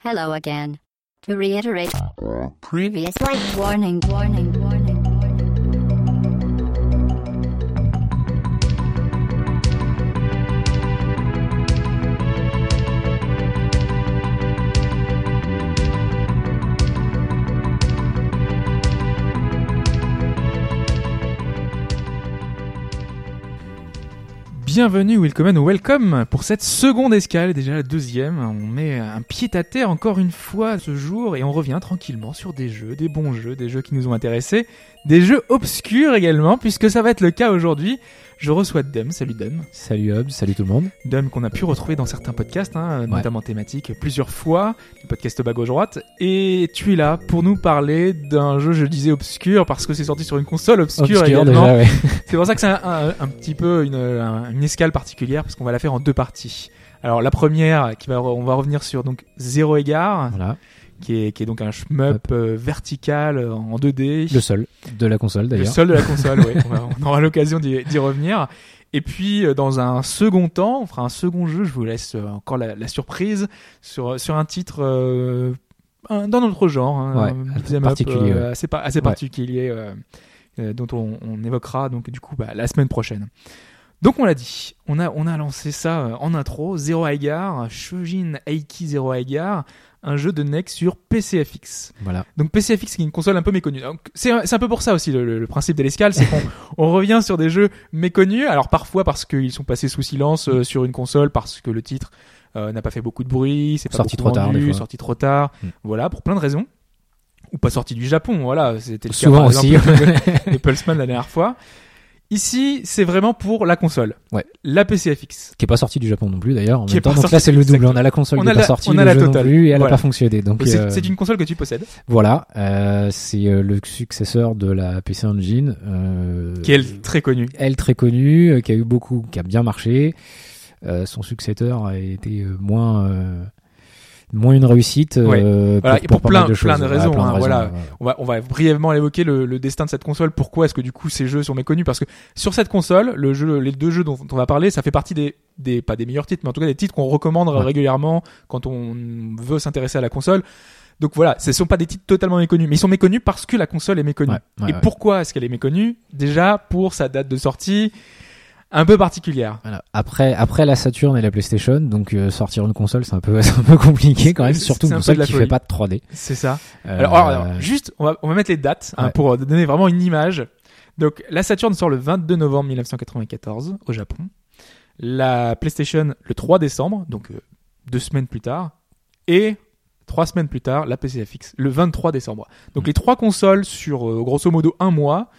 Hello again. To reiterate uh, uh. previous warning, warning, warning, Bienvenue, welcome welcome pour cette seconde escale, déjà la deuxième. On met un pied à terre encore une fois ce jour et on revient tranquillement sur des jeux, des bons jeux, des jeux qui nous ont intéressés, des jeux obscurs également, puisque ça va être le cas aujourd'hui. Je reçois Dom, salut Dom. Salut Hobbs, salut tout le monde. Dom qu'on a pu retrouver dans certains podcasts, hein, notamment thématiques, plusieurs fois, le podcast bas gauche-droite. Et tu es là pour nous parler d'un jeu, je disais obscur, parce que c'est sorti sur une console obscure, Obscur également. ouais. C'est pour ça que c'est un, un- un petit peu une, un- une escale particulière parce qu'on va la faire en deux parties. Alors la première, qui va, on va revenir sur donc Zéro Égard, Voilà, qui est, qui est donc un shmup euh, vertical euh, en 2D. le seul de la console Le d'ailleurs. seul de la console, oui. On, aura l'occasion d'y revenir. Et puis euh, dans un second temps, on fera un second jeu. Je vous laisse encore la, la surprise sur sur un titre. euh, un- dans notre genre, hein, Ouais, un up, particulier, euh, ouais. assez, particulier, dont on, on évoquera donc du coup bah, la semaine prochaine. Donc on l'a dit, on a, on a lancé ça euh, en intro, Zero Aigar, Shojin Eiki Zero Aigar, un jeu de NEC sur PCFX. Voilà. Donc PCFX qui est une console un peu méconnue. C'est un, c'est un peu pour ça aussi le, le- le principe de l'escale, c'est qu'on on revient sur des jeux méconnus. Alors parfois parce qu'ils sont passés sous silence euh, sur une console, parce que le titre euh, n'a pas fait beaucoup de bruit, c'est Sorti trop tard, vendu, sorti trop tard. Voilà, pour plein de raisons. Ou pas sorti du Japon, voilà, c'était le cas Souvent par aussi. exemple de Pulseman la dernière fois. Ici, c'est vraiment pour la console. Ouais. La PCFX. qui est pas sorti du Japon non plus d'ailleurs. En Qui même est temps, pas donc là c'est le double. exactement. On a la console On qui a est pas la- sortie, on le a la jeu non plus, et elle Voilà. a pas fonctionné. Donc C'est euh, c'est une console que tu possèdes, voilà, euh, c'est euh, le successeur de la PC Engine, euh, qui est très connue. elle très connue, euh, qui a eu beaucoup, qui a bien marché. Euh, son successeur a été euh, moins euh, moins une réussite euh, Voilà, et pour pas plein- de plein de Voilà, raisons, plein de hein, voilà. ouais. On va, on va brièvement évoquer le, le destin de cette console. Pourquoi est-ce que du coup ces jeux sont méconnus? Parce que sur cette console, le jeu, les deux jeux dont on va parler, ça fait partie des, des pas des meilleurs titres, mais en tout cas des titres qu'on recommande régulièrement quand on veut s'intéresser à la console. Donc voilà, ce sont pas des titres totalement méconnus, mais ils sont méconnus parce que la console est méconnue. Ouais, ouais, et ouais. pourquoi est-ce qu'elle est méconnue? Déjà pour sa date de sortie un peu particulière. Voilà. Après, après la Saturn et la PlayStation, donc euh, sortir une console, c'est un peu, un peu compliqué quand même, surtout une console qui folie. fait pas de 3D. C'est ça. Euh, Alors, alors, alors, juste, on va, on va mettre les dates hein, pour donner vraiment une image. Donc, la Saturn sort le 22 novembre 1994 au Japon. La PlayStation le 3 décembre, donc euh, deux semaines plus tard. Et trois semaines plus tard, la PCFX le 23 décembre. Donc, Mm. les trois consoles sur euh, grosso modo un mois.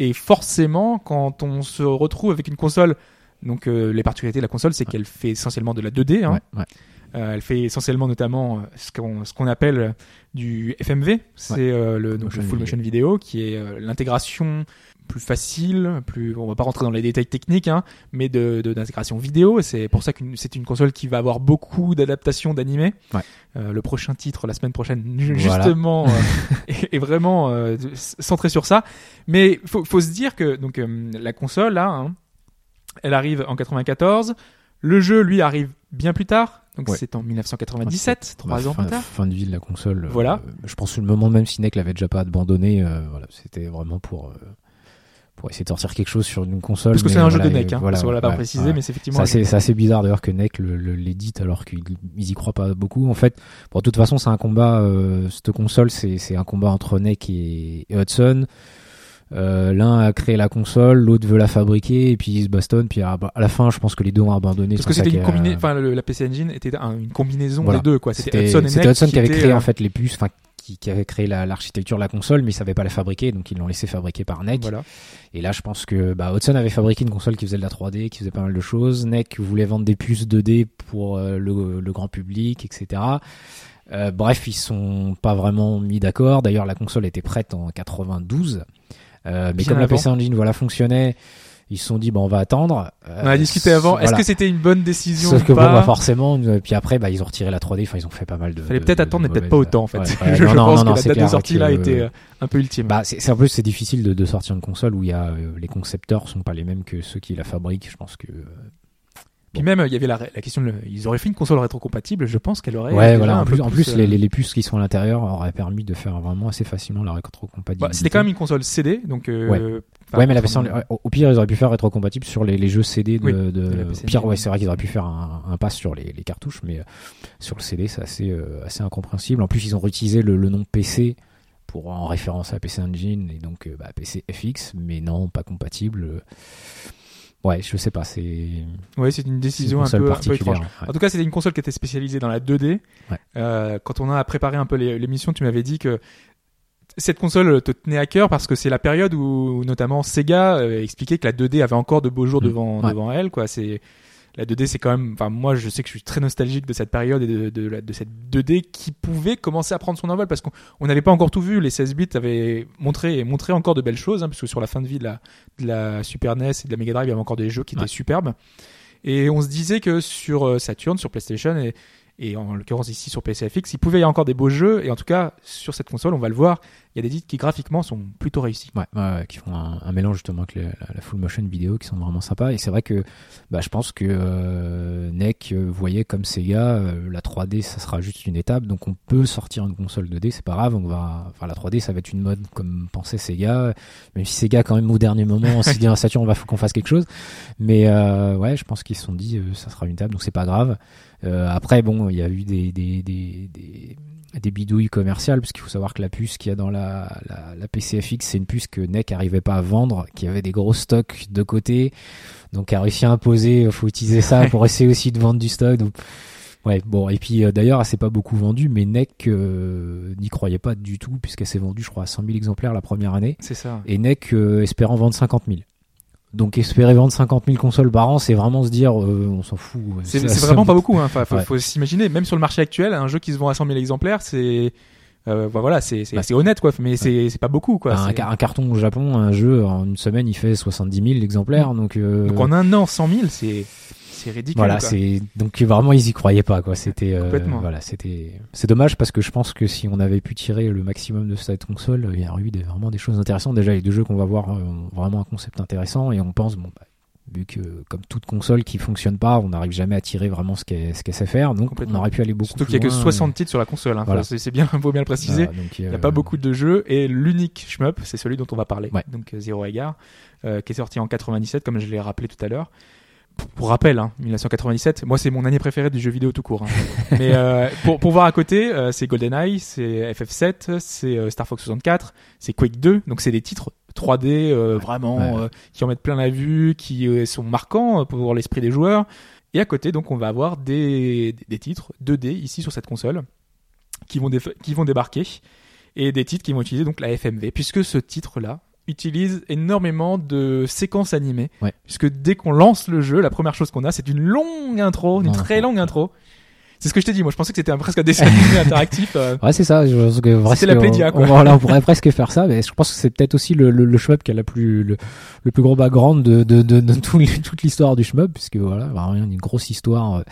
Et forcément, quand on se retrouve avec une console, donc euh, les particularités de la console, c'est qu'elle fait essentiellement de la 2D. Hein, ouais, ouais. euh, elle fait essentiellement notamment euh, ce qu'on appelle du FMV, c'est le, donc, le full video. motion vidéo, qui est l'intégration plus facile, plus on va pas rentrer dans les détails techniques, hein, mais de d'intégration vidéo. C'est pour ça que c'est une console qui va avoir beaucoup d'adaptations d'animés. Ouais. Euh, le prochain titre la semaine prochaine, Voilà. justement, euh, est, est vraiment euh, centré sur ça. Mais faut faut se dire que donc la console là, hein, elle arrive en 94. Le jeu, lui, arrive bien plus tard. Donc Ouais. c'est en 1997, trois Bah, ans fin, plus tard. fin de vie de la console. euh, Voilà. je pense que le moment même si NEC l'avait déjà pas abandonné, euh, voilà, c'était vraiment pour euh, pour essayer de sortir quelque chose sur une console. Parce que c'est un voilà, jeu de euh, NEC, hein, voilà, parce qu'on l'a pas ouais, précisé, ouais. mais c'est effectivement. C'est assez, bizarre d'ailleurs que NEC le, le- l'édite alors qu'ils ils y croient pas beaucoup. En fait, bon, de toute façon, c'est un combat. Euh, cette console, c'est c'est un combat entre NEC et, et Hudson. Euh, L'un a créé la console, l'autre veut la fabriquer, et puis ils se bastonnent. Puis à, la fin, je pense que les deux ont abandonné. Parce que c'était une combinaison, enfin la PC Engine était un- une combinaison Voilà. des deux quoi. C'était Hudson et NEC Hudson qui avait créé euh, en fait les puces, enfin qui, qui avait créé la- l'architecture de la console, mais il savait pas la fabriquer, donc ils l'ont laissé fabriquer par NEC. Voilà. Et là, je pense que bah, Hudson avait fabriqué une console qui faisait de la 3D, qui faisait pas mal de choses. NEC voulait vendre des puces 2D pour euh, le, le grand public, etc. Euh, bref, ils sont pas vraiment mis d'accord. D'ailleurs, la console était prête en 92. Euh, mais Bien comme la. PC Engine voilà, fonctionnait, ils se sont dit, bon, on va attendre. On a discuté avant. Est-ce que c'était une bonne décision Sauf ou que bon, pas bah, forcément, euh, puis après, bah, ils ont retiré la 3D. Enfin, ils ont fait pas mal de. Fallait de- peut-être de- attendre, mais de peut-être pas autant en fait. Ouais, je non, pense non, que la date de clair sortie que- là était euh, un peu ultime. Bah, c'est en plus c'est difficile de, de sortir une console où il y a euh, les concepteurs sont pas les mêmes que ceux qui la fabriquent. Je pense que euh, Puis même, il y avait la, la question, de, ils auraient fait une console rétrocompatible, je pense qu'elle aurait. Ouais, voilà. En plus, en plus euh, les, les, les puces qui sont à l'intérieur auraient permis de faire vraiment assez facilement la rétrocompatibilité. bah, C'était quand même une console CD, donc. euh, Ouais, mais la version, contrairement- au au pire, ils auraient pu faire rétrocompatible sur les, les jeux CD de, Oui, de, de au pire, ouais, c'est vrai qu'ils auraient pu faire un, un pass sur les, les cartouches, mais euh, sur le CD, c'est assez, euh, assez incompréhensible. En plus, ils ont réutilisé le, le nom PC pour en référence à PC Engine et donc euh, bah, PC FX, mais non, pas compatible. Euh, Ouais, je sais pas, c'est Ouais, c'est une décision un peu, un peu étrange. particulière. ouais. En tout cas, c'était une console qui était spécialisée dans la 2D. Ouais. Euh, quand on a préparé un peu l'émission, tu m'avais dit que cette console te tenait à cœur parce que c'est la période où, notamment, Sega euh, expliquait que la 2D avait encore de beaux jours Mm. devant, Ouais. devant elle. Quoi. C'est la 2D, c'est quand même. Enfin, moi, je sais que je suis très nostalgique de cette période et de, de, de cette 2D qui pouvait commencer à prendre son envol parce qu'on on n'avait pas encore tout vu. Les 16 bits avaient montré et montré encore de belles choses, hein, parce que sur la fin de vie de la, de la Super NES et de la Mega Drive, il y avait encore des jeux qui étaient superbes. Et on se disait que sur euh, Saturn, sur PlayStation et, et en l'occurrence ici sur PCFX, il pouvait y avoir encore des beaux jeux. Et en tout cas, sur cette console, on va le voir, il y a des titres qui graphiquement sont plutôt réussis. Ouais, ouais, ouais, qui font un, un mélange justement avec la, la- la full motion vidéo qui sont vraiment sympas. Et c'est vrai que bah, je pense que euh, NEC euh, voyait comme Sega, euh, la 3D ça sera juste une étape, donc on peut sortir une console 2D, c'est pas grave, on va, enfin la 3D ça va être une mode comme pensait Sega, même si Sega quand même au dernier moment s'est dit à Saturn on va faut qu'on fasse quelque chose, mais euh, ouais je pense qu'ils se sont dit euh, ça sera une étape, donc c'est pas grave. Euh, après bon il y a eu des des, des, des des bidouilles commerciales parce qu'il faut savoir que la puce qu'il y a dans la, la, la PCFX c'est une puce que NEC arrivait pas à vendre qui avait des gros stocks de côté. Donc a réussi à imposer faut utiliser ça pour essayer aussi de vendre du stock. Donc ouais bon et puis euh, d'ailleurs elle s'est pas beaucoup vendue mais NEC euh, n'y croyait pas du tout puisqu'elle s'est vendue je crois à 100 000 exemplaires la première année. C'est ça. et NEC euh, espérant vendre 50 000 donc espérer vendre 50 000 consoles par an c'est vraiment se dire euh, on s'en fout C'est vraiment pas beaucoup. Hein. Enfin, faut, Ouais. faut s'imaginer, même sur le marché actuel, un jeu qui se vend à 100 000 exemplaires, c'est. Euh, bah voilà, c'est c'est Bah, honnête quoi, mais c'est c'est pas beaucoup quoi. un, un carton au Japon un jeu en une semaine il fait 70 000 exemplaires donc euh, Donc en un an, 100 000, c'est c'est ridicule. Voilà, c'est donc vraiment ils y croyaient pas quoi. C'était euh, voilà, c'était c'est dommage parce que je pense que si on avait pu tirer le maximum de cette console, il y aurait eu des, vraiment des choses intéressantes. Déjà les deux jeux qu'on va voir euh, ont vraiment un concept intéressant et on pense bon bah, vu que comme toute console qui fonctionne pas, on n'arrive jamais à tirer vraiment ce qu'elle sait faire. Donc on aurait pu aller beaucoup Surtout plus qu'il y a que loin, 60 titres sur la console. Hein. Voilà. Enfin, c'est bien, faut bien le euh, préciser. voilà, donc, Il n'y euh, a pas beaucoup de jeux et l'unique shmup, c'est celui dont on va parler. Ouais. Donc euh, Zero euh, qui est sorti en 97, comme je l'ai rappelé tout à l'heure. Pour, rappel, hein, 1997, moi c'est mon année préférée du jeu vidéo tout court. hein. Mais euh, pour, pour voir à côté, euh, c'est GoldenEye, c'est FF7, c'est euh, Star Fox 64, c'est Quake 2. Donc c'est des titres 3D euh, vraiment ouais, qui en mettent plein la vue, qui sont marquants pour l'esprit des joueurs. Et à côté, donc on va avoir des, des, des titres 2D ici sur cette console qui vont, qui vont débarquer et des titres qui vont utiliser donc la FMV puisque ce titre-là utilise énormément de séquences animées Ouais. puisque dès qu'on lance le jeu la première chose qu'on a c'est une longue intro une Non, très longue intro c'est ce que je t'ai dit moi je pensais que c'était presque un dessin animé interactif euh, Ouais, c'est ça. Presque, la Plédia, on- quoi. on- voilà, on pourrait presque faire ça, mais je pense que c'est peut-être aussi le, le, le shmup qui a la plus, le, le plus gros background de, de, de, de tout- toute l'histoire du shmup, puisque voilà, vraiment une grosse histoire, euh,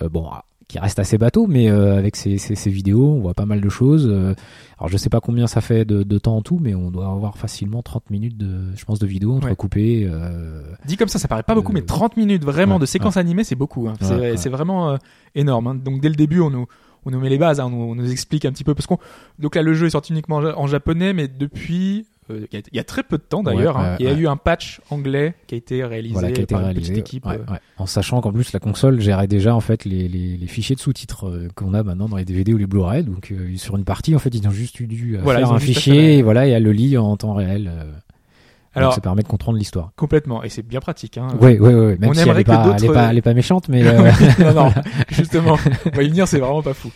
euh, bon, qui reste assez bateau, mais euh, avec ces, ces, ces vidéos, on voit pas mal de choses. euh, alors je sais pas combien ça fait de, de temps en tout, mais on doit avoir facilement 30 minutes de, je pense, de vidéos entrecoupées. Euh, dit comme ça ça paraît pas beaucoup Euh, mais 30 minutes vraiment ouais, de séquences animées c'est beaucoup hein. c'est Ouais, ouais. vraiment euh, énorme hein. donc dès le début on nous on nous met les bases, hein, on, nous, on nous explique un petit peu parce qu'on donc là le jeu est sorti uniquement en ja- en japonais, mais depuis euh, il y, a- il y a très peu de temps d'ailleurs, Ouais, hein, il y a eu un patch anglais qui a été réalisé voilà, qui a été par une réalisé. petite équipe. euh. En sachant qu'en plus la console gérait déjà en fait les, les, les fichiers de sous-titres euh, qu'on a maintenant dans les DVD ou les Blu-ray. Donc euh, sur une partie en fait ils ont juste eu dû euh, Voilà, faire un fichier et voilà et elle le lit en temps réel. euh, Alors donc ça permet de comprendre l'histoire. complètement, et c'est bien pratique. Hein. Ouais ouais ouais. Même on si elle aimerait est que pas, elle est d'autres- pas, elle est pas méchante, mais euh, non, non, justement, on va y venir, c'est vraiment pas fou.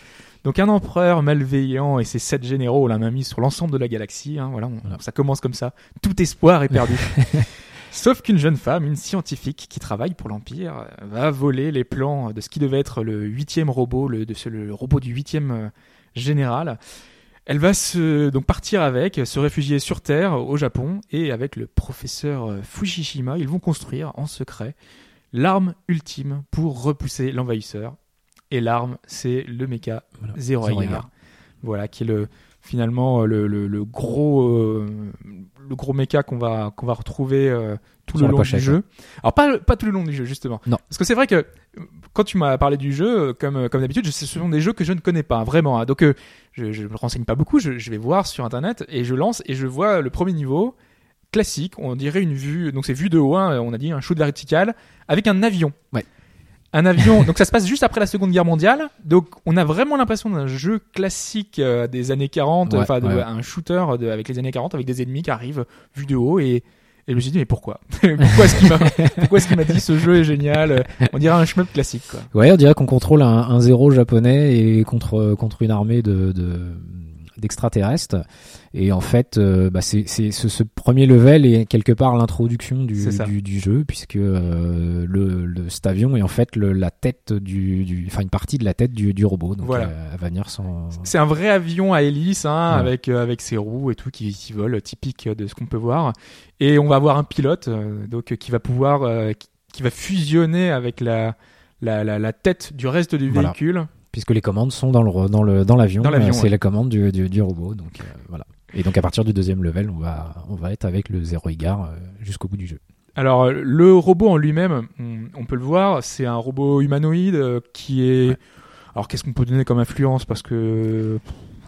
Donc un empereur malveillant et ses sept généraux la main mise sur l'ensemble de la galaxie. Hein, voilà, on- Voilà. ça commence comme ça. Tout espoir est perdu. Sauf qu'une jeune femme, une scientifique qui travaille pour l'Empire, va voler les plans de ce qui devait être le huitième robot, le, de ce, le robot du huitième euh, général. Elle va se donc partir avec, se réfugier sur Terre au Japon et avec le professeur euh, Fushishima, ils vont construire en secret l'arme ultime pour repousser l'envahisseur. Et l'arme, c'est le mecha Voilà. Zero Zero. Voilà, qui est le finalement le, le, le gros euh, le gros méca qu'on va qu'on va retrouver euh, tout Sur le long du jeu. Alors pas pas tout le long du jeu justement. Non. Parce que c'est vrai que euh, quand tu m'as parlé du jeu, euh, comme comme d'habitude, ce sont des jeux que je ne connais pas vraiment. hein. Donc euh, je je me renseigne pas beaucoup. Je, je vais voir sur internet et je lance et je vois le premier niveau classique. On dirait une vue. Donc c'est vue de haut. hein, on a dit un shoot vertical avec un avion. Ouais. Un avion. donc ça se passe juste après la Seconde Guerre mondiale. Donc on a vraiment l'impression d'un jeu classique euh, des années 40, Ouais, enfin de- ouais. un shooter de- avec les années 40 avec des ennemis qui arrivent vue de haut et et je me suis dit mais pourquoi? Pourquoi est-ce qu'il m'a pourquoi est-ce qu'il m'a dit ce jeu est génial? On dirait un shmup classique quoi. Ouais, on dirait qu'on contrôle un, un zéro japonais et contre contre une armée de de- d'extraterrestres. Et en fait, euh, bah, c'est ce, ce premier level est quelque part l'introduction du, jeu puisque euh, le, le cet avion est en fait le, la tête du, enfin une partie de la tête du, du robot. Donc Voilà. euh, elle va venir sans. C'est un vrai avion à hélice, hein, Ouais. avec avec ses roues et tout qui, qui volent, typique de ce qu'on peut voir. Et on va avoir un pilote, donc qui va pouvoir, qui, qui va fusionner avec la, la la, la tête du reste du Voilà. véhicule. Puisque les commandes sont dans le dans le dans l'avion. Euh, c'est ouais. la commande du, du, du robot. Donc euh, voilà. Et donc à partir du deuxième level, on va on va être avec le zéro égard euh, jusqu'au bout du jeu. Alors le robot en lui-même, on, peut le voir, c'est un robot humanoïde qui est. Alors qu'est-ce qu'on peut donner comme influence? Parce que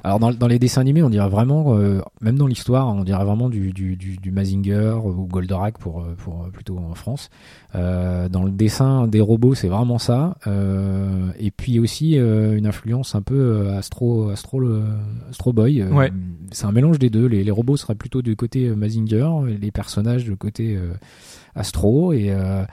Alors dans, dans les dessins animés, on dirait vraiment, euh, même dans l'histoire, on dirait vraiment du, du, du, du Mazinger ou Goldorak pour, euh, pour euh, plutôt en France. Euh, dans le dessin des robots, c'est vraiment ça. Euh, et puis aussi euh, une influence un peu Astro Astro le- Astro Boy. Ouais. C'est un mélange des deux. Les, les robots seraient plutôt du côté Mazinger, les personnages du côté euh, Astro et euh,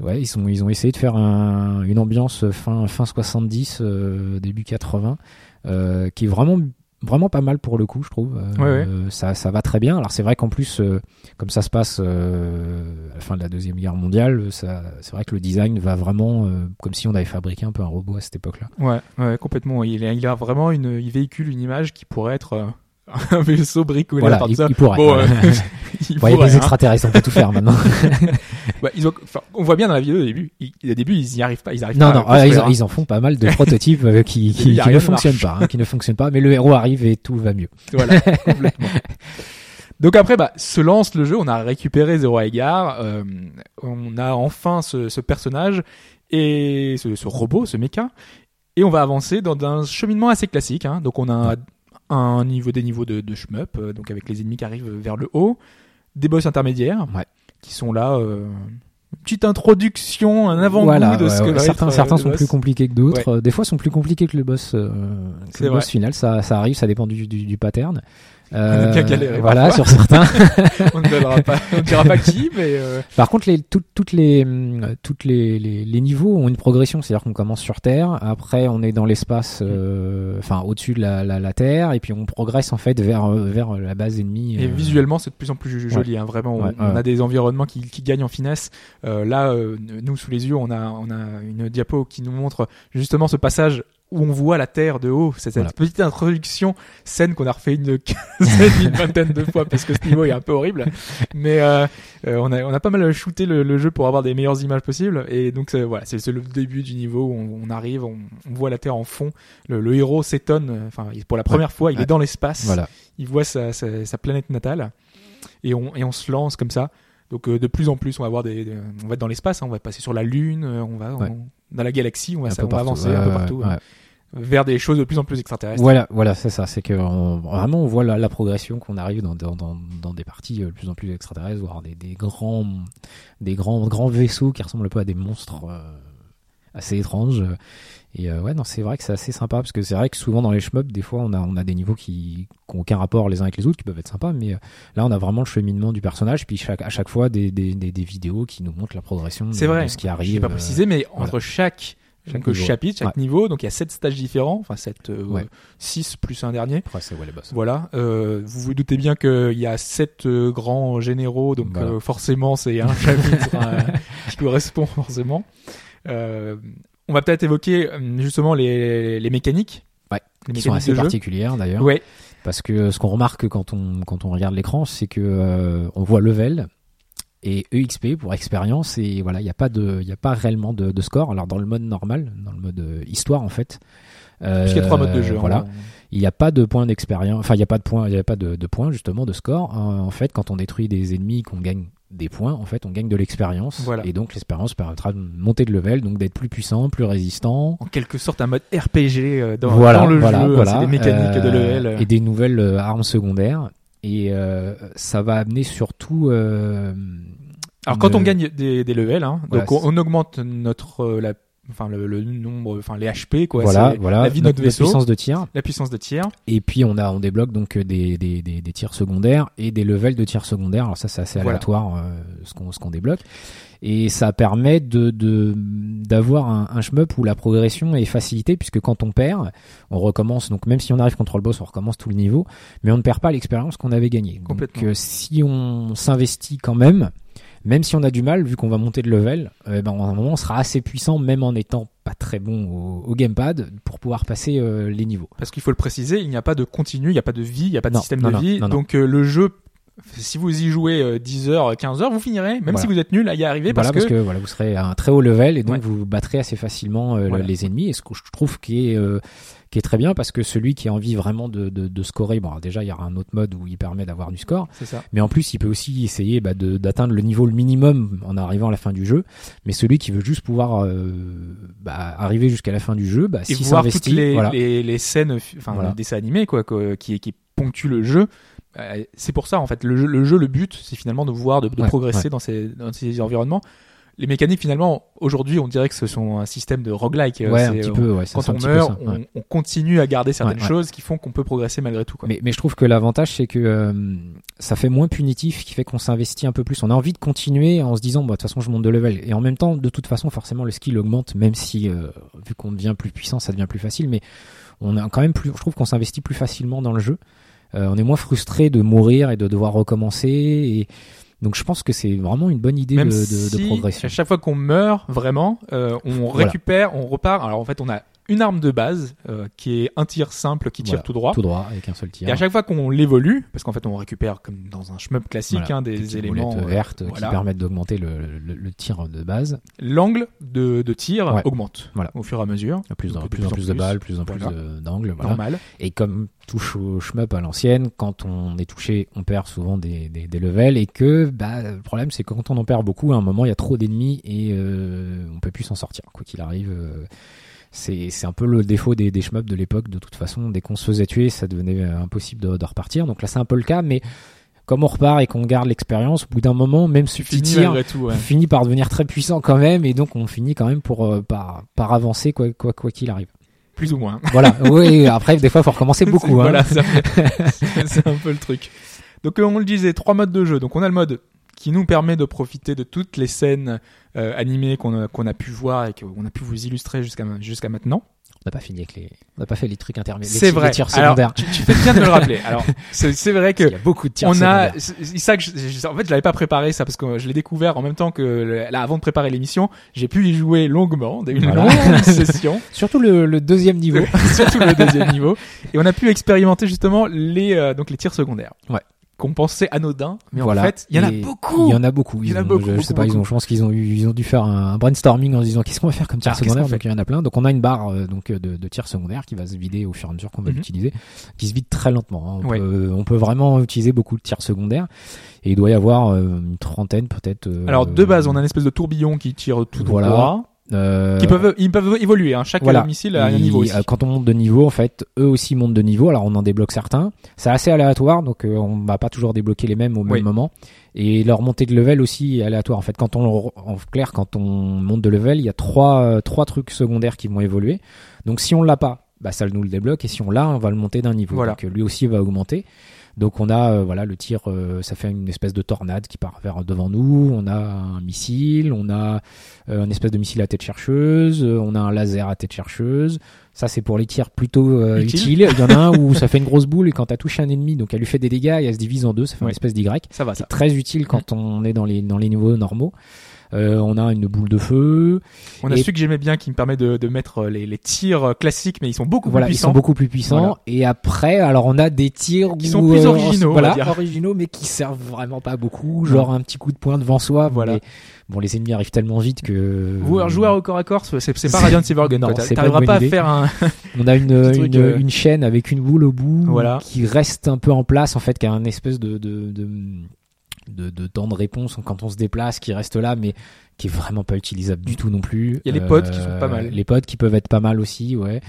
Ouais, ils, sont, ils ont essayé de faire un, une ambiance fin, fin 70, euh, début 80, euh, qui est vraiment, vraiment pas mal pour le coup, je trouve. Euh, Ouais, ouais. Ça, ça va très bien. Alors c'est vrai qu'en plus, euh, comme ça se passe euh, à la fin de la Deuxième Guerre mondiale, c'est vrai que le design va vraiment comme si on avait fabriqué un peu un robot à cette époque-là. Ouais, ouais, complètement. Il, a- il a vraiment une, il véhicule une image qui pourrait être un vaisseau bricolé Voilà, par il, ça. il pourrait. Bon, voilà. euh, il Bon, il y a pourrait, des hein. extraterrestres, on peut tout faire maintenant. Ouais, ils ont, on voit bien dans la vidéo au début. Ils, au début, ils y arrivent pas. Ils arrivent Non, pas non, à ah, ils, hein. ils en font pas mal de prototypes euh, qui, qui, qui ne fonctionnent pas, hein, qui ne fonctionnent pas, mais le héros arrive et tout va mieux. Voilà, complètement. Donc après, bah, se lance le jeu. On a récupéré Zero Égard. Euh, on a enfin ce, ce personnage et ce, ce robot, ce mecha. Et on va avancer dans un cheminement assez classique. Hein. Donc on a un niveau des niveaux de, de shmup, euh, donc avec les ennemis qui arrivent vers le haut, des boss intermédiaires Ouais. qui sont là. Euh, une petite introduction, un avant-goût Voilà, de ce ouais, que ouais. certains, être, euh, certains sont boss. plus compliqués que d'autres. Euh, Des fois, sont plus compliqués que le boss, euh, que le boss final. Ça, ça arrive, ça dépend du, du, du pattern. Euh, a bien galéré voilà, parfois. sur certains. on ne donnera pas, on dira pas qui, mais euh, Par contre, les, tout- toutes les, hum, toutes les, les, les niveaux ont une progression, c'est-à-dire qu'on commence sur Terre, après on est dans l'espace, euh, enfin au-dessus de la, la, la Terre, et puis on progresse en fait vers, euh, vers la base ennemie. Et euh, visuellement, c'est de plus en plus joli. Hein, vraiment, on, Ouais, on a des environnements qui, qui gagnent en finesse. Euh, là, euh, nous sous les yeux, on a, on a une diapo qui nous montre justement ce passage où on voit la Terre de haut. C'est cette Voilà. petite introduction scène qu'on a refait une quinzaine, une vingtaine de fois parce que ce niveau est un peu horrible. Mais euh, euh, on a, on a pas mal shooté le, le jeu pour avoir des meilleures images possibles. Et donc c'est- voilà, c'est le début du niveau où on, on arrive, on, on voit la Terre en fond. Le, le héros s'étonne. euh, Enfin, pour la première fois, il est dans l'espace Voilà. il voit sa, sa, sa planète natale et on, et on se lance comme ça. Donc euh, de plus en plus, on va avoir des, des- on va être dans l'espace, hein, on va passer sur la Lune, euh, on va Ouais. on- dans la galaxie, on va, ça- on va avancer Ouais, un peu partout ouais. hein, vers des choses de plus en plus extraterrestres. Voilà, voilà, c'est ça. C'est que on- vraiment on voit la, la progression qu'on arrive dans, dans, dans, dans des parties euh, de plus en plus extraterrestres, voire des, des grands, des grands, grands vaisseaux qui ressemblent un peu à des monstres euh, assez étranges. Et euh, ouais, non, c'est vrai que c'est assez sympa parce que c'est vrai que souvent dans les shmups, des fois, on a, on a des niveaux qui n'ont aucun rapport les uns avec les autres, qui peuvent être sympas, mais euh, là, on a vraiment le cheminement du personnage, puis chaque, à chaque fois des, des, des, des vidéos qui nous montrent la progression de, C'est vrai. de ce qui Je arrive. l'ai pas euh, précisé, mais voilà. entre chaque, Chaque niveau. chapitre, chaque Ouais. niveau, donc il y a sept stages différents, enfin 7, Ouais. 6 plus un dernier. Après, c'est ouais, les boss. Voilà, euh, vous vous doutez bien qu'il y a sept euh, grands généraux, donc Voilà. euh, forcément c'est un chapitre euh, qui correspond forcément. On va peut-être évoquer euh, justement les, les mécaniques. Ouais, les Qui sont assez particulières d'ailleurs. Ouais, Parce que ce qu'on remarque quand on, quand on regarde l'écran, c'est que euh, on voit level et EXP pour expérience et voilà, il n'y a pas de, il y a pas réellement de, de score. Alors dans le mode normal, dans le mode euh, histoire en fait, euh, puisqu'il y a trois modes de jeu. hein. Voilà, il n'y a pas de points d'expérience, enfin il n'y a pas de points, il y a pas de, de points justement de score. En fait, quand on détruit des ennemis, qu'on gagne des points, en fait, on gagne de l'expérience. Voilà. Et donc l'expérience permettra de monter de level, donc d'être plus puissant, plus résistant. En quelque sorte, un mode RPG euh, dans, voilà, dans le voilà, jeu. voilà. C'est des mécaniques de Euh, level. et des nouvelles euh, armes secondaires. Et euh, ça va amener surtout. euh, Alors quand une- on gagne des, des levels, hein, donc on, on augmente notre euh, la, enfin le, le nombre, enfin les HP quoi. voilà, voilà, La vie de notre vaisseau, puissance de tir. la puissance de tir. Et puis on a, on débloque donc euh, des, des, des, des tirs secondaires et des levels de tirs secondaires. Alors ça, c'est assez Voilà. aléatoire euh, ce qu'on ce qu'on débloque. Et ça permet de de- d'avoir un, un shmup où la progression est facilitée puisque quand on perd, on recommence. Donc même si on arrive contre le boss, on recommence tout le niveau, mais on ne perd pas l'expérience qu'on avait gagnée. Donc euh, si on s'investit quand même, même si on a du mal, vu qu'on va monter de level, euh, ben, à un moment on sera assez puissant, même en étant pas très bon au, au gamepad, pour pouvoir passer euh, les niveaux. Parce qu'il faut le préciser, il n'y a pas de continu, il n'y a pas de vie, il n'y a pas de Non, système non, de non, vie. donc euh, le jeu, si vous y jouez euh, 10 heures, 15 heures, vous finirez, même Voilà. si vous êtes nul à y arriver, Voilà, parce, que, voilà, vous serez à un très haut level et donc Ouais. vous battrez assez facilement euh, Voilà. les ennemis. Et ce que je trouve qui est euh, qui est très bien parce que celui qui a envie vraiment de, de, de scorer, bon alors déjà il y aura un autre mode où il permet d'avoir du score, ça. mais en plus il peut aussi essayer bah, d'atteindre le niveau le minimum en arrivant à la fin du jeu. Mais celui qui veut juste pouvoir euh, bah, arriver jusqu'à la fin du jeu, bah, s'il s'investit, les, les, les scènes, enfin les dessins animés quoi, quoi, qui, qui ponctuent le jeu. Euh, c'est pour ça en fait le jeu, le, jeu, le but, c'est finalement de voir, de, de Ouais, progresser ouais. dans ces, dans ces environnements. Les mécaniques finalement, aujourd'hui, on dirait que ce sont un système de roguelike. euh, Ouais, un petit peu. Ouais, Quand on meurt, ça, on, ouais. on continue à garder certaines choses qui font qu'on peut progresser malgré tout. Quoi. Mais, mais je trouve que l'avantage, c'est que euh, ça fait moins punitif, qui fait qu'on s'investit un peu plus. On a envie de continuer en se disant, bah, de toute façon, je monte de level. Et en même temps, de toute façon, forcément, le skill augmente, même si, euh, vu qu'on devient plus puissant, ça devient plus facile. Mais on a quand même plus, je trouve qu'on s'investit plus facilement dans le jeu. Euh, on est moins frustré de mourir et de devoir recommencer. Et donc, je pense que c'est vraiment une bonne idée Même de, de, si de progression. à chaque fois qu'on meurt vraiment, euh, on Voilà. récupère, on repart. Alors en fait, on a une arme de base euh, qui est un tir simple qui tire Voilà. tout droit. Tout droit, avec un seul tir. Et à chaque fois qu'on l'évolue, parce qu'en fait on récupère comme dans un shmup classique Voilà, hein, des, éléments, boulettes euh, vertes voilà. qui permettent d'augmenter le, le, le tir de base. l'angle de, de tir Ouais. augmente Voilà. au fur et à mesure. Plus en plus, en plus de balles, plus en plus d'angles. Normal. Et comme touche au shmup à l'ancienne, quand on est touché, on perd souvent des, des, des levels et que bah, le problème c'est que quand on en perd beaucoup, à un moment il y a trop d'ennemis et euh, on peut plus s'en sortir. Quoi qu'il arrive, euh, c'est c'est un peu le défaut des, des shmups de l'époque. De toute façon, dès qu'on se faisait tuer, ça devenait euh, impossible de, de repartir. Donc là c'est un peu le cas, mais comme on repart et qu'on garde l'expérience, au bout d'un moment, même ce petit tir, ouais. finit par devenir très puissant quand même et donc on finit quand même pour euh, par, par avancer quoi quoi quoi qu'il arrive. Plus ou moins. Voilà. oui. Après, des fois, faut recommencer beaucoup. Hein. Voilà, c'est un peu le truc. Donc on le disait, trois modes de jeu. Donc on a le mode qui nous permet de profiter de toutes les scènes euh, animées qu'on a, qu'on a pu voir et qu'on a pu vous illustrer jusqu'à jusqu'à maintenant. On n'a pas fini avec les. On n'a pas fait les trucs intermédiaires. C'est vrai. Les tirs Alors, secondaires. tu, tu fais bien de me le rappeler. Alors c'est vrai que Il y a beaucoup de tirs on a secondaires. c'est- c'est ça que je, je- en fait je l'avais pas préparé ça parce que je l'ai découvert en même temps que là avant de préparer l'émission j'ai pu y jouer longuement une Voilà. longue session Surtout le, le deuxième niveau. surtout le deuxième niveau et on a pu expérimenter justement les euh, donc les tirs secondaires Ouais. Qu'on pensait anodins mais Voilà. en fait il y en a beaucoup Il y en a beaucoup. Il y en a beaucoup, Je, sais beaucoup, pas. Ils ont. Je pense qu'ils ont eu. Ils ont dû faire un brainstorming en se disant qu'est-ce qu'on va faire comme tir Alors, secondaire. Donc il y en a plein. Donc on a une barre euh, donc euh, de, de tirs secondaires qui va se vider au fur et à mesure qu'on va Mhm. l'utiliser, qui se vide très lentement. hein. On, Ouais. peut, on peut vraiment utiliser beaucoup de tirs secondaires. Et il doit y avoir euh, une trentaine peut-être. euh, alors de base on a une espèce de tourbillon qui tire tout Voilà. droit euh, qui peuvent ils peuvent évoluer hein. chaque Voilà. missile a un niveau aussi euh, Quand on monte de niveau, en fait, eux aussi montent de niveau. Alors on en débloque certains. C'est assez aléatoire, donc euh, on va pas toujours débloquer les mêmes au Oui. même moment. Et leur montée de level aussi est aléatoire. En fait, quand on en clair, quand on monte de level, il y a trois euh, trois trucs secondaires qui vont évoluer. Donc si on l'a pas, bah ça nous le débloque. Et si on l'a, on va le monter d'un niveau. Voilà. Donc lui aussi va augmenter. Donc on a euh, voilà le tir, euh, ça fait une espèce de tornade qui part vers devant nous. On a un missile, on a euh, une espèce de missile à tête chercheuse, euh, on a un laser à tête chercheuse. Ça c'est pour les tirs plutôt euh, Utile. utiles. Il y en a un où ça fait une grosse boule et quand t'as touché un ennemi, donc elle lui fait des dégâts et elle se divise en deux, ça fait Ouais. une espèce d'Y. ça va ça très utile quand on est dans les dans les niveaux normaux. Euh, on a une boule de feu. On a Et- celui que j'aimais bien qui me permet de, de mettre les, les tirs classiques, mais ils sont beaucoup Voilà, plus ils puissants. sont beaucoup plus puissants. Voilà. Et après, alors on a des tirs Qui où, sont plus euh, originaux, voilà, originaux, mais qui servent vraiment pas beaucoup. Genre un petit coup de poing devant soi. Voilà. Mais, bon, les ennemis arrivent tellement vite que. Vous, un joueur au corps à corps, c'est c'est pas Radiant Silvergun. Non, pas T'arriveras une pas à faire un. On a une, euh, une chaîne avec une boule au bout Voilà. qui reste un peu en place en fait, qui a un espèce de de, de, de, de temps de réponse quand on se déplace, qui reste là, mais qui est vraiment pas utilisable du tout non plus. Il y a les pods qui sont pas mal. Les pods qui peuvent être pas mal aussi, ouais.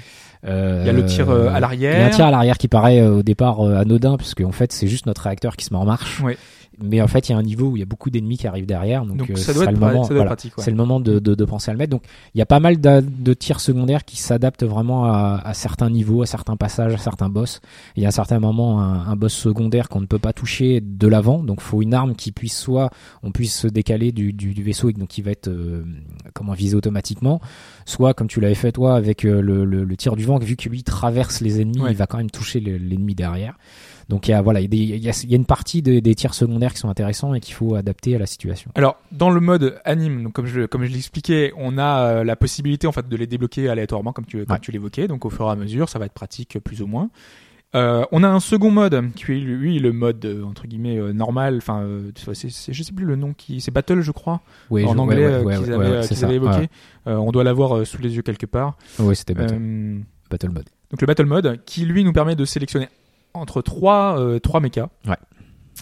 Euh, Il y a le tir euh, à Il y a un l'arrière. tir à l'arrière qui paraît euh, au départ euh, anodin parce qu'en fait c'est juste notre réacteur qui se met en marche. Ouais. Mais en fait il y a un niveau où il y a beaucoup d'ennemis qui arrivent derrière, donc, Donc euh, ça doit être le moment. ça doit être voilà. pratique. ouais. C'est le moment de, de, de penser à le mettre. Donc il y a pas mal d'a- de tirs secondaires qui s'adaptent vraiment à, à certains niveaux, à certains passages, à certains boss. Il y a à certains moments un, un boss secondaire qu'on ne peut pas toucher de l'avant, donc faut une arme qui puisse soit on puisse se décaler du, du, du vaisseau et donc qui va être euh, comment visé automatiquement, soit comme tu l'avais fait toi avec euh, le, le, le tir du vent, vu que lui traverse les ennemis, Ouais. il va quand même toucher le- l'ennemi derrière. Donc il y a voilà, il y a, y y une partie des, des tirs secondaires qui sont intéressants et qu'il faut adapter à la situation. Alors, dans le mode anime, donc comme je comme je l'expliquais, on a euh, la possibilité en fait de les débloquer aléatoirement, comme tu comme Ouais. tu l'évoquais. Donc au fur et à mesure, ça va être pratique euh, plus ou moins. Euh, on a un second mode qui est lui le mode euh, entre guillemets euh, normal. Enfin, je sais plus le nom qui, c'est Battle, je crois, Oui, en je- anglais ouais, ouais, qu'ils avaient, ouais, avaient évoqué. On doit l'avoir sous les yeux quelque part. Ouais, c'était battle, battle mode. donc le battle mode qui lui nous permet de sélectionner entre trois euh, trois mechas. Ouais.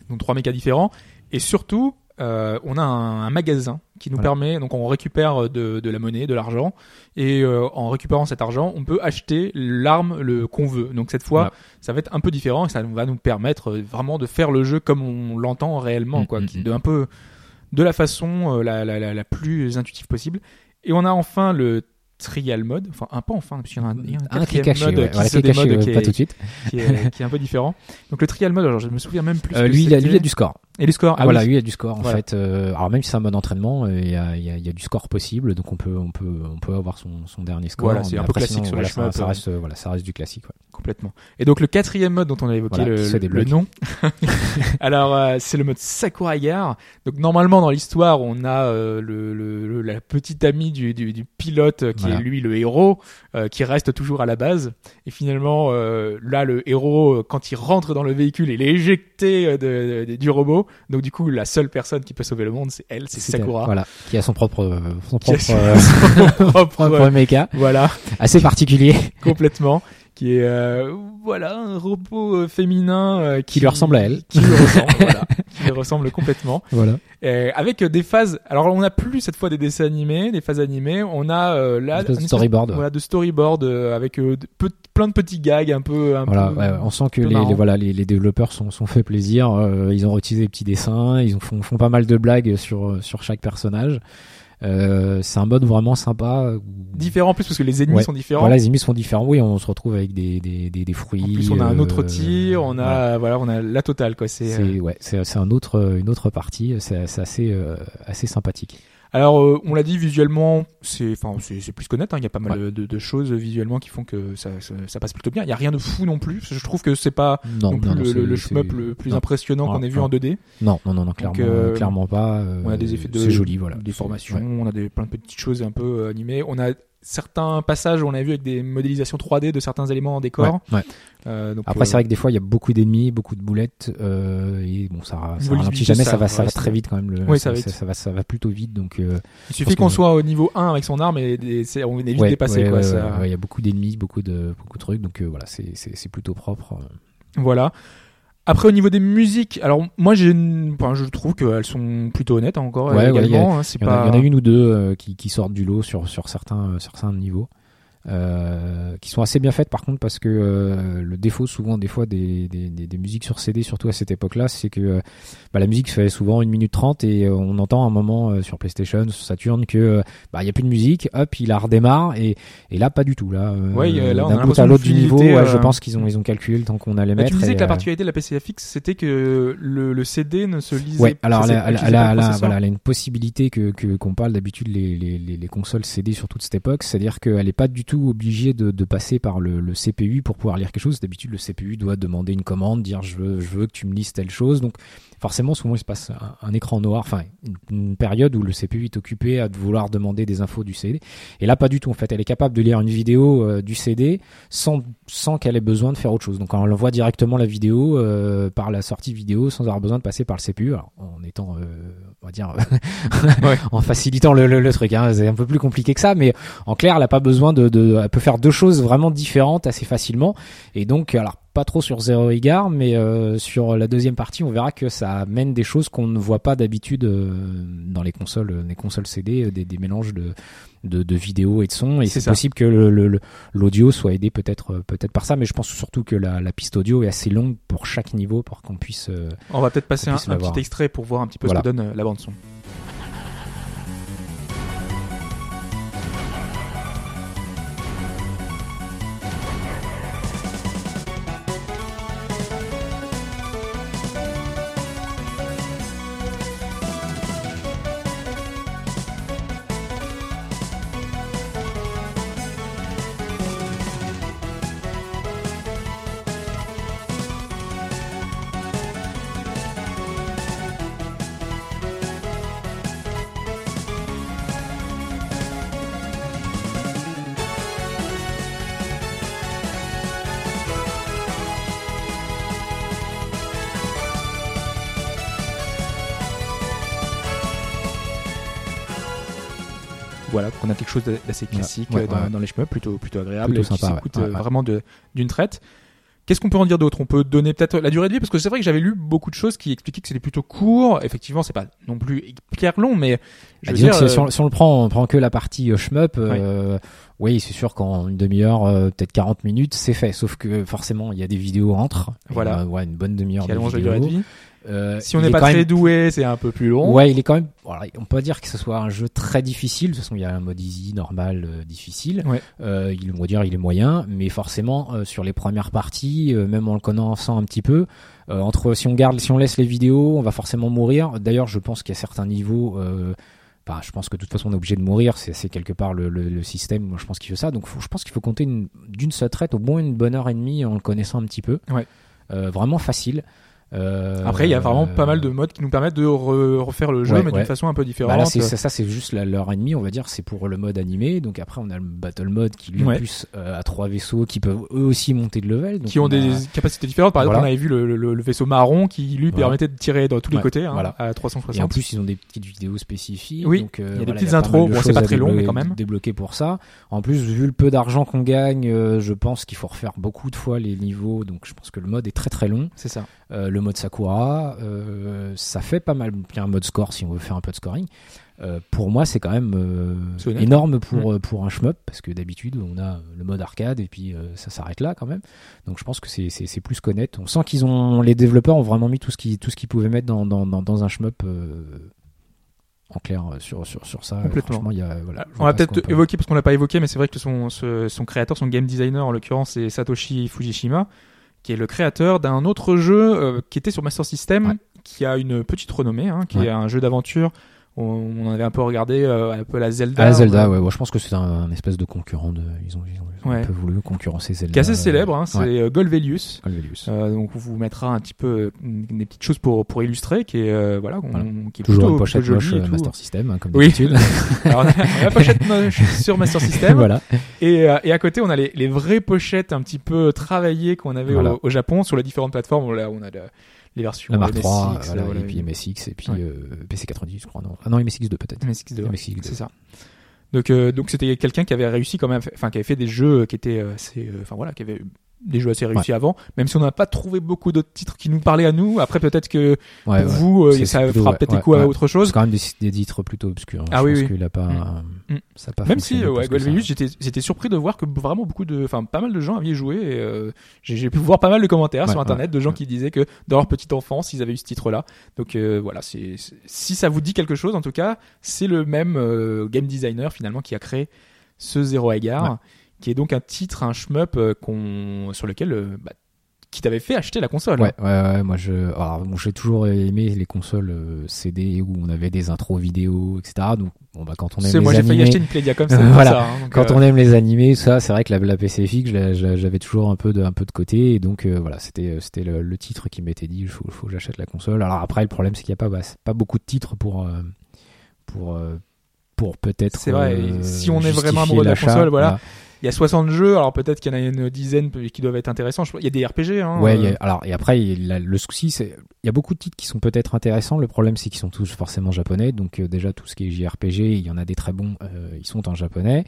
Donc trois mechas différents et surtout euh, on a un, un magasin qui nous Voilà. permet donc on récupère de, de la monnaie, de l'argent et euh, en récupérant cet argent, on peut acheter l'arme le qu'on veut. Donc cette fois, Voilà. ça va être un peu différent et ça va nous permettre euh, vraiment de faire le jeu comme on l'entend réellement quoi, mm, qui- mm. de un peu de la façon euh, la, la, la, la plus intuitive possible. Et on a enfin le trial mode, enfin un pas enfin parce qu'il y en a un, il y a un caché, mode ouais. qui Voilà, se caché, démode, ouais, qui pas est- tout de suite. qui est, qui est un peu différent. Donc le trial mode, alors je me souviens même plus. Euh, lui, il a, lui, il a du score. Et le score? Ah, Ah voilà, oui. il y a du score en Voilà. fait. Euh, alors même si c'est un mode entraînement, euh, il y, a, il y, a, il y a du score possible, donc on peut, on peut, on peut avoir son, son dernier score. Voilà, c'est un peu classique sinon, sur voilà, les ça, reste, euh, voilà, ça reste du classique. ouais. complètement. Et donc le quatrième mode dont on a évoqué le, le nom. alors euh, c'est le mode Sakurai Gar. Donc normalement dans l'histoire on a euh, le, le, le- la petite amie du, du, du pilote euh, qui est lui le héros euh, qui reste toujours à la base. Et finalement euh, là le héros quand il rentre dans le véhicule il est éjecté de, de- du robot. Donc du coup la seule personne qui peut sauver le monde c'est elle, c'est Sakura. Voilà, qui a son propre, euh, son propre, son- euh, propre, propre euh, méca, voilà. assez particulier, complètement qui est euh, voilà un robot euh, féminin euh, Qui lui ressemble à elle. qui lui ressemble voilà qui lui ressemble complètement voilà. Euh, avec euh, des phases alors on n'a plus cette fois des dessins animés des phases animées on a euh, là de storyboard, voilà de storyboard avec de- peu- plein de petits gags un peu un Voilà, peu ouais, on sent que les, voilà, les, les développeurs sont, sont fait plaisir. euh, ils ont utilisé des petits dessins, ils ont, font, font pas mal de blagues sur, sur chaque personnage. Euh, c'est un mode vraiment sympa. où- différent en plus parce que les ennemis Ouais. sont différents Voilà, les ennemis sont différents. Oui, on se retrouve avec des, des, des, des fruits. en plus on a un autre euh, tir on a voilà. voilà. on a la totale quoi c'est euh, ouais, c'est c'est un autre une autre partie. C'est c'est assez euh, assez sympathique. Alors, euh, on l'a dit visuellement, c'est enfin c'est plus qu'honnête. hein. Il y a pas mal de, de choses visuellement qui font que ça, ça, ça passe plutôt bien. Il y a rien de fou non plus. Je trouve que c'est pas Non, non plus non, non, le, le, shmup le plus non. impressionnant qu'on ait vu en 2D. Non, non, non, non, clairement, euh, clairement pas. euh, On a des effets de joli, voilà. des formations. ouais. On a des plein de petites choses un peu euh, animées. On a certains passages où on a vu avec des modélisations 3D de certains éléments en décor. Ouais, ouais. Euh, donc, Après, euh, c'est vrai que des fois, il y a beaucoup d'ennemis, beaucoup de boulettes, euh, et bon, ça, ça ralentit jamais, ça ça, va, ça va très vite quand même. Le, Oui, ça va ça va, ça va plutôt vite, donc. euh, il suffit qu'on soit au niveau 1 avec son arme et, c'est- on est vite ouais, dépassé. il y a beaucoup d'ennemis, beaucoup de, beaucoup de trucs, donc euh, voilà, c'est, plutôt propre. Voilà. Après au niveau des musiques, alors moi j'ai, une- enfin, je trouve qu'elles sont plutôt honnêtes hein, encore Ouais, ouais, également. hein, c'est Il y, en a, pas... il y en a une ou deux euh, qui, qui sortent du lot sur, sur certains, euh, certains niveaux. Euh, qui sont assez bien faites par contre parce que euh, le défaut souvent des fois des, des, des, des musiques sur CD surtout à cette époque là c'est que euh, bah, la musique fait souvent 1 minute 30 et on entend un moment euh, sur Playstation sur Saturn que bah il y a plus de musique hop il la redémarre et, et là pas du tout là, Ouais, là, d'un bout à l'autre du niveau ouais, je pense qu'ils ont ils ont calculé le temps qu'on allait Bah, mettre tu disais que la particularité de la PCFX c'était que le, le CD ne se lisait Ouais, alors elle, a- une possibilité que que- qu'on parle d'habitude les, les, les, les consoles CD sur toute cette époque, c'est-à-dire qu'elle n'est pas du tout obligée de, de passer par le, le CPU pour pouvoir lire quelque chose. D'habitude, le CPU doit demander une commande, dire je veux, je veux que tu me lises telle chose. Donc forcément, souvent, il se passe un, un écran noir, enfin une, une période où le CPU est occupé à vouloir demander des infos du CD. Et là, pas du tout. En fait, elle est capable de lire une vidéo euh, du CD sans, sans qu'elle ait besoin de faire autre chose. Donc, on envoie directement la vidéo euh, par la sortie vidéo sans avoir besoin de passer par le CPU. Alors, en étant, euh, on va dire, en facilitant le, le, le truc. Hein. C'est un peu plus compliqué que ça, mais en clair, elle a pas besoin de, de, elle peut faire deux choses vraiment différentes assez facilement. Et donc, alors pas trop sur Zero Égard, mais euh, sur la deuxième partie, on verra que ça amène des choses qu'on ne voit pas d'habitude euh, dans les consoles, euh, les consoles CD, des, des mélanges de, de, de vidéos et de sons. Et C'est possible que le- le- le- l'audio soit aidé peut-être peut-être par ça, mais je pense surtout que la, la piste audio est assez longue pour chaque niveau pour qu'on puisse. euh, On va peut-être passer un, petit extrait pour voir un petit peu Voilà. ce que donne la bande son. Classique Ouais, euh, dans, ouais. dans les shmups, plutôt, plutôt agréable, Plutôt et qui sympa, s'écoute ouais. euh, vraiment d'une traite. Qu'est-ce qu'on peut en dire d'autre? On peut donner peut-être la durée de vie parce que c'est vrai que j'avais lu beaucoup de choses qui expliquaient que c'était plutôt court. Effectivement, c'est pas non plus hyper long, mais je Bah, veux dire, euh, si, on, si on le prend, on prend que la partie shmup, euh, oui, c'est sûr qu'en une demi-heure, euh, peut-être 40 minutes, c'est fait. Sauf que forcément, il y a des vidéos entre. Voilà. ouais, une bonne demi-heure qui de allonge la durée vidéo. de vie. Euh, Si on n'est est pas très même- doué, c'est un peu plus long. Ouais, il est quand même. On peut dire que ce soit un jeu très difficile. De toute façon, il y a un mode easy, normal, euh, difficile. Ouais. Euh, il, on va dire, il est moyen, mais forcément, sur les premières parties, même en le connaissant un petit peu, entre si on garde, si on laisse les vidéos, on va forcément mourir. D'ailleurs, je pense qu'il y a certains niveaux. Bah, je pense que de toute façon on est obligé de mourir, c'est c'est quelque part le, le, le système. Moi, je pense qu'il fait ça. Donc, faut- je pense qu'il faut compter une- d'une seule traite au moins une bonne heure et demie en le connaissant un petit peu. Ouais. Euh, vraiment facile. Euh, Après, il y a vraiment pas mal de modes qui nous permettent de re- refaire le jeu, Ouais, mais d'une façon un peu différente. Bah là, ça, ça, c'est juste et demie, on va dire, c'est pour le mode animé. Donc après, on a le battle mode qui lui en Ouais. plus euh, a trois vaisseaux qui peuvent eux aussi monter de level. Donc qui ont on des capacités différentes. Par exemple, on avait vu le, le- le vaisseau marron qui lui permettait de tirer dans tous les côtés hein, voilà. à Et en 360. plus, ils ont des petites vidéos spécifiques. Oui, donc, euh, il y a des petites intros. de Bon, c'est pas à très long, mais quand même. Débloquer pour ça. En plus, vu le peu d'argent qu'on gagne, euh, je pense qu'il faut refaire beaucoup de fois les niveaux. Donc, je pense que le mode est très très long. C'est ça. Euh, le mode Sakura, euh, ça fait pas mal. Puis un mode score si on veut faire un peu de scoring. Euh, pour moi, c'est quand même énorme pour pour un shmup parce que d'habitude on a le mode arcade et puis ça s'arrête là quand même. Donc je pense que c'est plus qu'honnête. On sent qu'ils ont les développeurs ont vraiment mis tout ce qu'ils pouvaient mettre dans dans dans, dans un shmup. en clair sur sur sur ça Complètement. il y a voilà On va peut-être peut- évoquer parce qu'on l'a pas évoqué, mais c'est vrai que son, ce- son créateur, son game designer en l'occurrence, c'est Satoshi Fujishima, qui est le créateur d'un autre jeu euh, qui était sur Master System, Ouais. qui a une petite renommée, hein, qui Ouais. est un jeu d'aventure. On, on avait un peu regardé euh, un peu la Zelda. Ah, la Zelda, on ouais, ouais, je pense que c'est un, un espèce de concurrent de. Ils ont, ils ont, ils ont Ouais. un peu voulu concurrencer Zelda. Qui est assez célèbre, hein, c'est ouais. euh, Golvelius. Golvelius. Euh, donc on vous mettra un petit peu euh, des petites choses pour pour illustrer, qui est euh, voilà, on- Voilà. qui est Toujours plutôt, une pochette plutôt moche euh, tout. Master System, hein, comme Oui. d'habitude. Alors, on a, on la pochette moche sur Master System. voilà. Et, euh, et à côté, on a les, les vraies pochettes un petit peu travaillées qu'on avait Voilà. au, au Japon sur les différentes plateformes. Là, on a le- les versions La Mark MSX, 3, voilà, voilà, et puis MSX, et puis Ouais. euh, PC90, je crois. Non. Ah non, MSX2 peut-être. MSX2, ouais. MSX2. c'est ça. Donc, euh, donc c'était quelqu'un qui avait réussi quand même, enfin qui avait fait des jeux qui étaient, euh, assez, euh, enfin voilà, qui avait des jeux assez réussis avant, même si on n'a pas trouvé beaucoup d'autres titres qui nous parlaient à nous. Après, peut-être que Ouais, pour ouais. vous, euh, ça plutôt, fera peut-être écho à autre chose. C'est quand même des, des titres plutôt obscurs. hein. Ah je oui, pense oui. qu'il a pas, Mm. euh, ça a pas Même si, euh, ouais, ça. Golvelius, j'étais, surpris de voir que vraiment beaucoup de, enfin, pas mal de gens avaient joué et euh, j'ai, pu voir pas mal de commentaires sur internet de gens qui disaient que dans leur petite enfance, ils avaient eu ce titre-là. Donc euh, voilà, c'est, si ça vous dit quelque chose, en tout cas, c'est le même game designer finalement qui a créé ce Zero Ouais. Qui est donc un titre, un shmup euh, qu'on, sur lequel, euh, bah, qui t'avait fait acheter la console. Ouais, ouais, ouais, moi je, alors, bon, j'ai toujours aimé les consoles euh, CD où on avait des intros vidéo, etc. Donc, bon, bah, quand on aime les moi j'ai failli acheter une Playdia comme ça. Voilà. ça, hein, quand euh, on aime les animés, ça, c'est vrai que la, la PCFX, j'avais toujours un peu de, un peu de côté, et donc euh, voilà, c'était, c'était le, le titre qui m'était dit, il faut, faut que j'achète la console. Alors après, le problème, c'est qu'il n'y a pas, bah, pas beaucoup de titres pour, pour, pour peut-être. C'est vrai, euh, si on est vraiment amoureux de la console, voilà. Il y a 60 jeux, alors peut-être qu'il y en a une dizaine qui doivent être intéressants. Il y a des RPG. Hein, Ouais, euh, a- alors et après il y a- le souci c'est il y a beaucoup de titres qui sont peut-être intéressants. Le problème c'est qu'ils sont tous forcément japonais. Donc euh, déjà tout ce qui est JRPG, il y en a des très bons, euh, ils sont en japonais.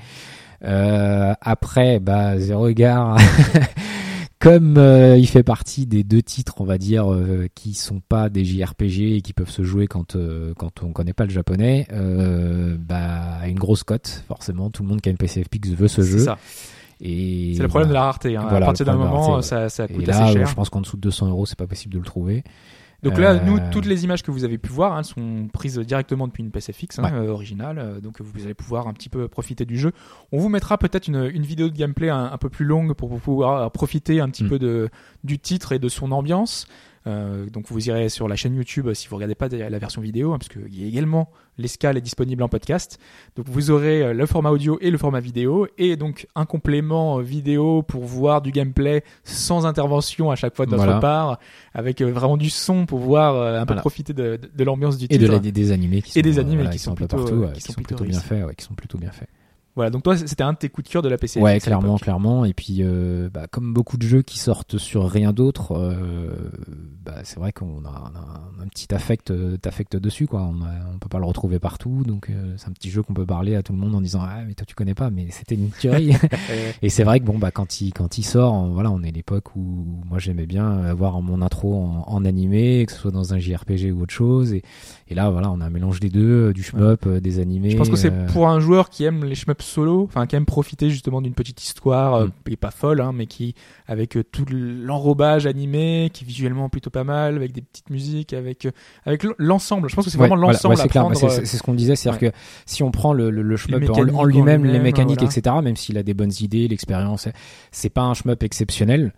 Euh, après bah zéro égard. Comme euh, il fait partie des deux titres, on va dire, euh, qui sont pas des JRPG et qui peuvent se jouer quand euh, quand on connaît pas le japonais, euh, bah une grosse cote forcément. Tout le monde qui a une PCFX veut ce c'est jeu. ça. Et C'est le problème de la rareté. Hein. Voilà, à partir d'un moment, ça, ça Et coûte là, assez euh, cher. je pense qu'en dessous de 200 euros, c'est pas possible de le trouver. Donc là, Euh, nous, toutes les images que vous avez pu voir, hein, sont prises directement depuis une PCFX hein, Ouais. euh, originale, euh, donc vous allez pouvoir un petit peu profiter du jeu. On vous mettra peut-être une, une vidéo de gameplay un, un peu plus longue pour pouvoir euh, profiter un petit Mm. peu de, du titre et de son ambiance. Euh, donc vous irez sur la chaîne YouTube euh, si vous regardez pas la version vidéo, hein, parce que il y a également l'escale est disponible en podcast. Donc vous aurez euh, le format audio et le format vidéo, et donc un complément vidéo pour voir du gameplay sans intervention à chaque fois de notre Voilà. part, avec vraiment du son pour voir un peu Voilà. profiter de, de, de l'ambiance du Et titre. de la, des, animés qui sont, Et des animés voilà, qui qui sont plutôt, partout, ouais, qui qui sont sont plutôt plutôt bien faits, ouais, qui sont plutôt bien faits. Voilà, donc toi c'était un de tes coups de cœur de la PC. Ouais, clairement, clairement. Et puis, euh, bah, comme beaucoup de jeux qui sortent sur rien d'autre, euh, bah, c'est vrai qu'on a, un, petit affect, euh, affect dessus, quoi. On, a- on peut pas le retrouver partout, donc euh, c'est un petit jeu qu'on peut parler à tout le monde en disant ah mais toi tu connais pas, mais c'était une tuerie. Et c'est vrai que bon bah quand il quand il sort, on- voilà, on est l'époque où moi j'aimais bien avoir mon intro en, en animé, que ce soit dans un JRPG ou autre chose. Et, et là voilà, on a un mélange des deux, euh, du shmup, des animés. Je pense que c'est pour un joueur qui aime les shmups solo, enfin qui aime profiter justement d'une petite histoire, euh, Mm. et pas folle, hein, mais qui avec euh, tout l'enrobage animé, qui est visuellement plutôt pas mal, avec des petites musiques, avec euh, avec l'ensemble. Je pense que c'est Ouais, vraiment voilà, l'ensemble ouais, à clair, prendre. c'est ce qu'on disait, c'est-à-dire que si on prend le, le, le shmup en, lui-même, les mécaniques, voilà. etc., même s'il a des bonnes idées, l'expérience, c'est pas un shmup exceptionnel.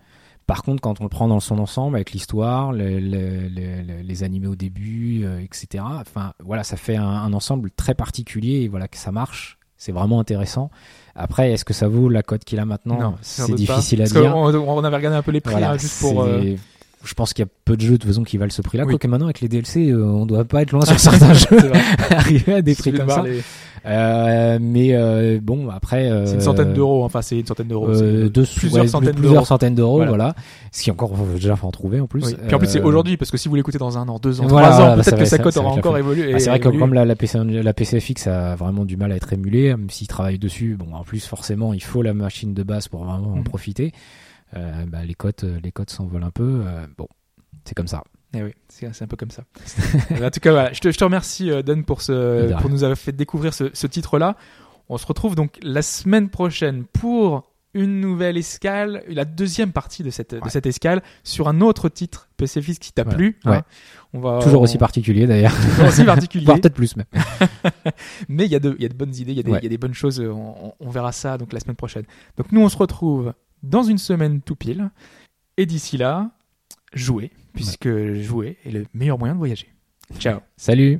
Par contre, quand on le prend dans son ensemble, avec l'histoire, le- le- le- le- les animés au début, euh, etc., enfin voilà, ça fait un, un ensemble très particulier et voilà que ça marche. C'est vraiment intéressant. Après, est-ce que ça vaut la cote qu'il a maintenant? C'est doute pas. difficile à Parce dire. On, avait regardé un peu les prix Voilà, hein, juste pour. euh, Je pense qu'il y a peu de jeux de toute façon qui valent ce prix-là. Oui. Quoique maintenant, avec les DLC, euh, on doit pas être loin sur certains jeux. Arriver à des prix comme ça. les- Euh, mais euh, bon, après, euh, C'est une centaine d'euros. Enfin, c'est une centaine d'euros. euh, deux- plusieurs ouais, centaines plusieurs d'euros. centaines d'euros, Voilà. voilà. Ce qui encore déjà faut en trouver en plus. Oui. Puis en plus, c'est Euh, aujourd'hui, parce que si vous l'écoutez dans un an, deux ans, Voilà, trois voilà, ans, peut-être que sa cote aura encore évolué. ah, c'est vrai que comme la, la, PC, la PCFX a vraiment du mal à être émulée, même s'ils travaillent dessus, bon, en plus forcément, il faut la machine de base pour vraiment en Mhm. profiter. Euh, bah, les cotes, les cotes s'envolent un peu. euh, bon, c'est comme ça. Eh oui, c'est un peu comme ça. en tout cas, voilà, je te, je te remercie, euh, Dan, pour, ce, nous avoir fait découvrir ce, ce titre-là. On se retrouve donc la semaine prochaine pour une nouvelle escale, la deuxième partie de cette, de Ouais. cette escale, sur un autre titre PCFX qui t'a Voilà. plu. Ouais. hein. On va, Toujours on- aussi particulier d'ailleurs. toujours aussi particulier. Voire peut-être plus même. Mais il y, a de, il y a de bonnes idées, il y, a des- Ouais. il y a des bonnes choses. euh, On, on- on verra ça donc la semaine prochaine. Donc nous, on se retrouve dans une semaine tout pile. Et d'ici là, jouez, puisque jouer est le meilleur moyen de voyager. Ciao. Salut